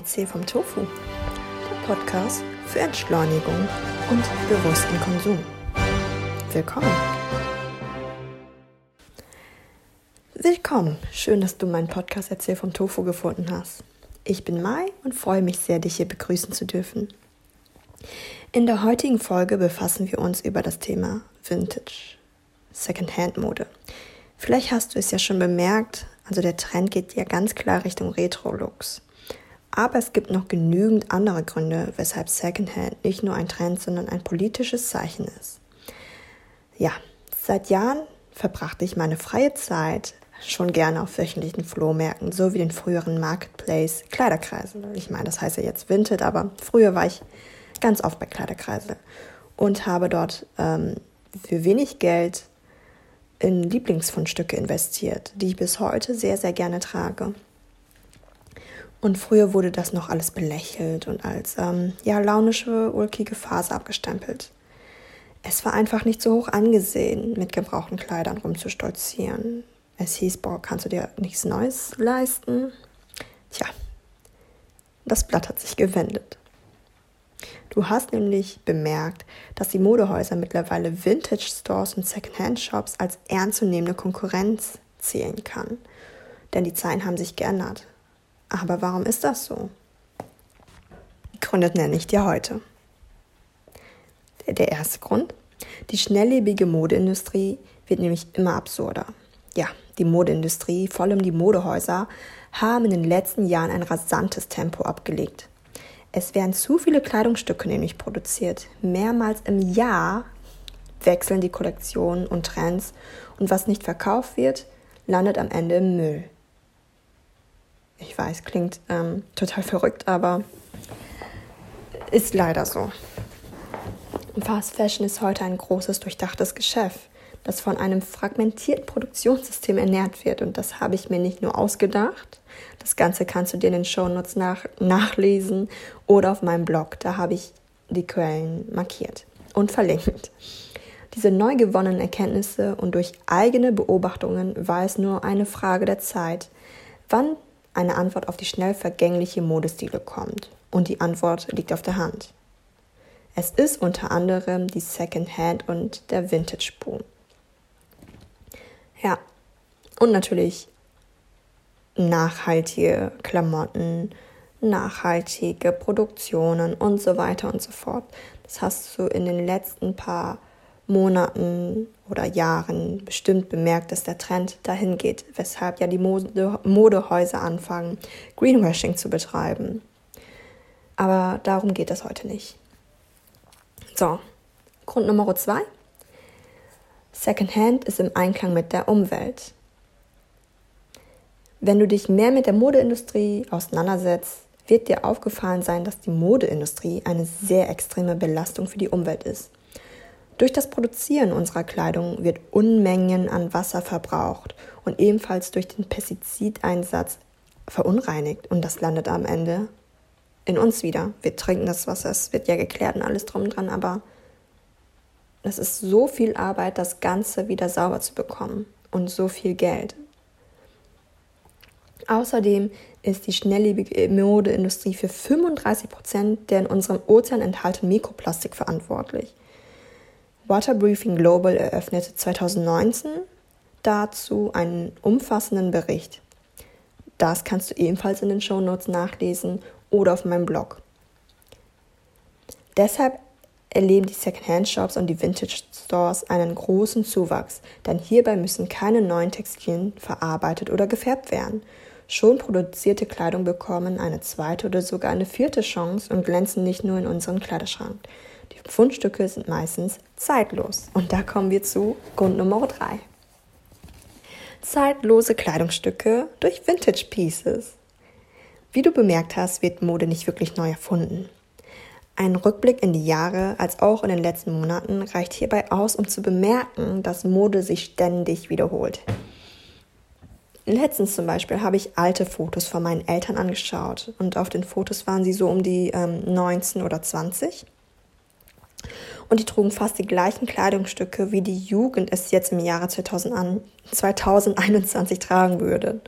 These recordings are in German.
Erzähl vom Tofu, der Podcast für Entschleunigung und bewussten Konsum. Willkommen. Willkommen. Schön, dass du meinen Podcast Erzähl vom Tofu gefunden hast. Ich bin Mai und freue mich sehr, dich hier begrüßen zu dürfen. In der heutigen Folge befassen wir uns über das Thema Vintage, Secondhand-Mode. Vielleicht hast du es ja schon bemerkt, also der Trend geht ja ganz klar Richtung Retro-Looks. Aber es gibt noch genügend andere Gründe, weshalb Secondhand nicht nur ein Trend, sondern ein politisches Zeichen ist. Ja, seit Jahren verbrachte ich meine freie Zeit schon gerne auf wöchentlichen Flohmärkten, so wie den früheren Marketplace Kleiderkreisel. Ich meine, das heißt ja jetzt Vinted, aber früher war ich ganz oft bei Kleiderkreisel und habe dort ähm, für wenig Geld in Lieblingsfundstücke investiert, die ich bis heute sehr, sehr gerne trage. Und früher wurde das noch alles belächelt und als ähm, ja, launische, ulkige Phase abgestempelt. Es war einfach nicht so hoch angesehen, mit gebrauchten Kleidern rumzustolzieren. Es hieß, boah, kannst du dir nichts Neues leisten? Tja, das Blatt hat sich gewendet. Du hast nämlich bemerkt, dass die Modehäuser mittlerweile Vintage Stores und Secondhand Shops als ernstzunehmende Konkurrenz zählen kann. Denn die Zeiten haben sich geändert. Aber warum ist das so? Die Gründe nenne ich dir heute. Der erste Grund. Die schnelllebige Modeindustrie wird nämlich immer absurder. Ja, die Modeindustrie, vor allem die Modehäuser, haben in den letzten Jahren ein rasantes Tempo abgelegt. Es werden zu viele Kleidungsstücke nämlich produziert. Mehrmals im Jahr wechseln die Kollektionen und Trends und was nicht verkauft wird, landet am Ende im Müll. Ich weiß, klingt ähm, total verrückt, aber ist leider so. Fast Fashion ist heute ein großes, durchdachtes Geschäft, das von einem fragmentierten Produktionssystem ernährt wird. Und das habe ich mir nicht nur ausgedacht. Das Ganze kannst du dir in den Shownotes nach, nachlesen oder auf meinem Blog. Da habe ich die Quellen markiert und verlinkt. Diese neu gewonnenen Erkenntnisse und durch eigene Beobachtungen war es nur eine Frage der Zeit, wann eine Antwort auf die schnell vergängliche Modestile kommt. Und die Antwort liegt auf der Hand. Es ist unter anderem die Secondhand und der Vintage Boom. Ja, und natürlich nachhaltige Klamotten, nachhaltige Produktionen und so weiter und so fort. Das hast du in den letzten paar Monaten oder Jahren bestimmt bemerkt, dass der Trend dahin geht, weshalb ja die Mode Modehäuser anfangen, Greenwashing zu betreiben. Aber darum geht es heute nicht. So, Grund Nummer zwei. Secondhand ist im Einklang mit der Umwelt. Wenn du dich mehr mit der Modeindustrie auseinandersetzt, wird dir aufgefallen sein, dass die Modeindustrie eine sehr extreme Belastung für die Umwelt ist. Durch das Produzieren unserer Kleidung wird Unmengen an Wasser verbraucht und ebenfalls durch den Pestizideinsatz verunreinigt und das landet am Ende in uns wieder. Wir trinken das Wasser, es wird ja geklärt und alles drum dran, aber es ist so viel Arbeit, das Ganze wieder sauber zu bekommen und so viel Geld. Außerdem ist die schnelllebige Modeindustrie für 35 Prozent der in unserem Ozean enthaltenen Mikroplastik verantwortlich. Waterbriefing Global eröffnete 2019 dazu einen umfassenden Bericht. Das kannst du ebenfalls in den Shownotes nachlesen oder auf meinem Blog. Deshalb erleben die Secondhand-Shops und die Vintage-Stores einen großen Zuwachs, denn hierbei müssen keine neuen Textilien verarbeitet oder gefärbt werden. Schon produzierte Kleidung bekommen eine zweite oder sogar eine vierte Chance und glänzen nicht nur in unserem Kleiderschrank. Die Fundstücke sind meistens zeitlos. Und da kommen wir zu Grund Nummer 3. Zeitlose Kleidungsstücke durch Vintage Pieces. Wie du bemerkt hast, wird Mode nicht wirklich neu erfunden. Ein Rückblick in die Jahre, als auch in den letzten Monaten, reicht hierbei aus, um zu bemerken, dass Mode sich ständig wiederholt. Letztens zum Beispiel habe ich alte Fotos von meinen Eltern angeschaut und auf den Fotos waren sie so um die ähm, 19 oder 20 und die trugen fast die gleichen Kleidungsstücke, wie die Jugend es jetzt im Jahre 2000 an, 2021 tragen würde.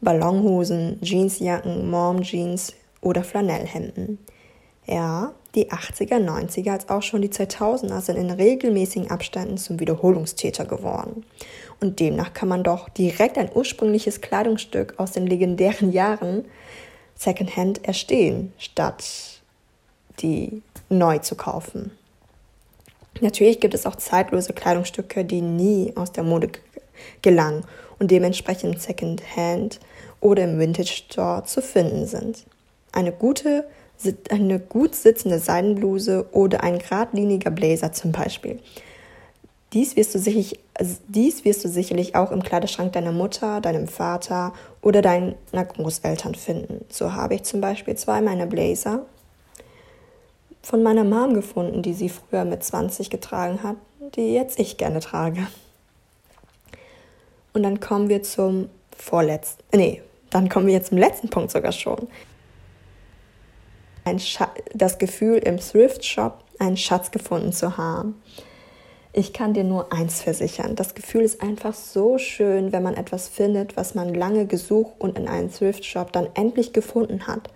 Ballonhosen, Jeansjacken, Mom-Jeans, oder Flanellhemden. Ja, die 80er, 90er als auch schon die 2000er sind in regelmäßigen Abständen zum Wiederholungstäter geworden. Und demnach kann man doch direkt ein ursprüngliches Kleidungsstück aus den legendären Jahren Secondhand erstehen, statt die neu zu kaufen. Natürlich gibt es auch zeitlose Kleidungsstücke, die nie aus der Mode gelangen und dementsprechend Secondhand oder im Vintage Store zu finden sind. Eine gute, eine gut sitzende Seidenbluse oder ein geradliniger Blazer zum Beispiel. Dies wirst, du sicherlich, dies wirst du sicherlich auch im Kleiderschrank deiner Mutter, deinem Vater oder deiner Großeltern finden. So habe ich zum Beispiel zwei meiner Blazer von meiner Mom gefunden, die sie früher mit 20 getragen hat, die jetzt ich gerne trage. Und dann kommen wir zum vorletzten, nee, dann kommen wir jetzt zum letzten Punkt sogar schon. das Gefühl im Thrift Shop einen Schatz gefunden zu haben. Ich kann dir nur eins versichern. Das Gefühl ist einfach so schön, wenn man etwas findet, was man lange gesucht und in einem Thrift Shop dann endlich gefunden hat.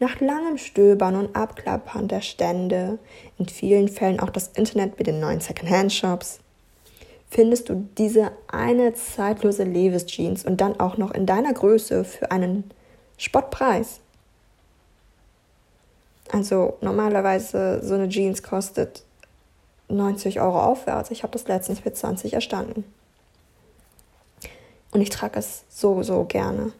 Nach langem Stöbern und Abklappern der Stände, in vielen Fällen auch das Internet mit den neuen Secondhand-Shops, findest du diese eine zeitlose Levis Jeans und dann auch noch in deiner Größe für einen Spottpreis. Also normalerweise so eine Jeans kostet 90 Euro aufwärts. Ich habe das letztens für 20 erstanden. Und ich trage es so, so gerne.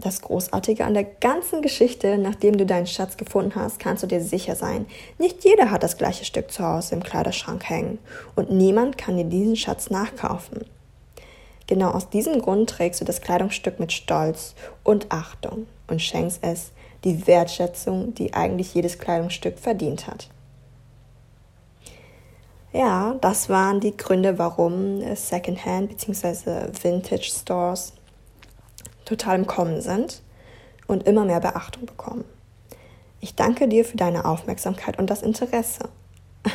Das Großartige an der ganzen Geschichte, nachdem du deinen Schatz gefunden hast, kannst du dir sicher sein, nicht jeder hat das gleiche Stück zu Hause im Kleiderschrank hängen und niemand kann dir diesen Schatz nachkaufen. Genau aus diesem Grund trägst du das Kleidungsstück mit Stolz und Achtung und schenkst es die Wertschätzung, die eigentlich jedes Kleidungsstück verdient hat. Ja, das waren die Gründe, warum Secondhand bzw. Vintage Stores total im Kommen sind und immer mehr Beachtung bekommen. Ich danke dir für deine Aufmerksamkeit und das Interesse.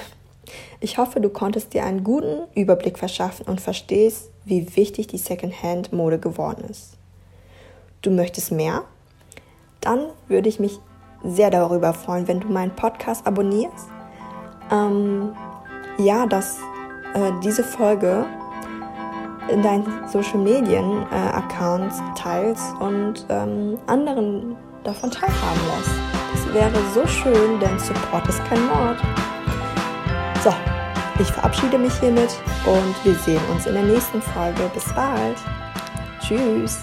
Ich hoffe, du konntest dir einen guten Überblick verschaffen und verstehst, wie wichtig die Secondhand-Mode geworden ist. Du möchtest mehr? Dann würde ich mich sehr darüber freuen, wenn du meinen Podcast abonnierst. Ähm, ja, dass äh, diese Folge in deinen Social Medien äh, Accounts teilst und ähm, anderen davon teilhaben lässt. Das wäre so schön, denn Support ist kein Mord. So, ich verabschiede mich hiermit und wir sehen uns in der nächsten Folge. Bis bald. Tschüss.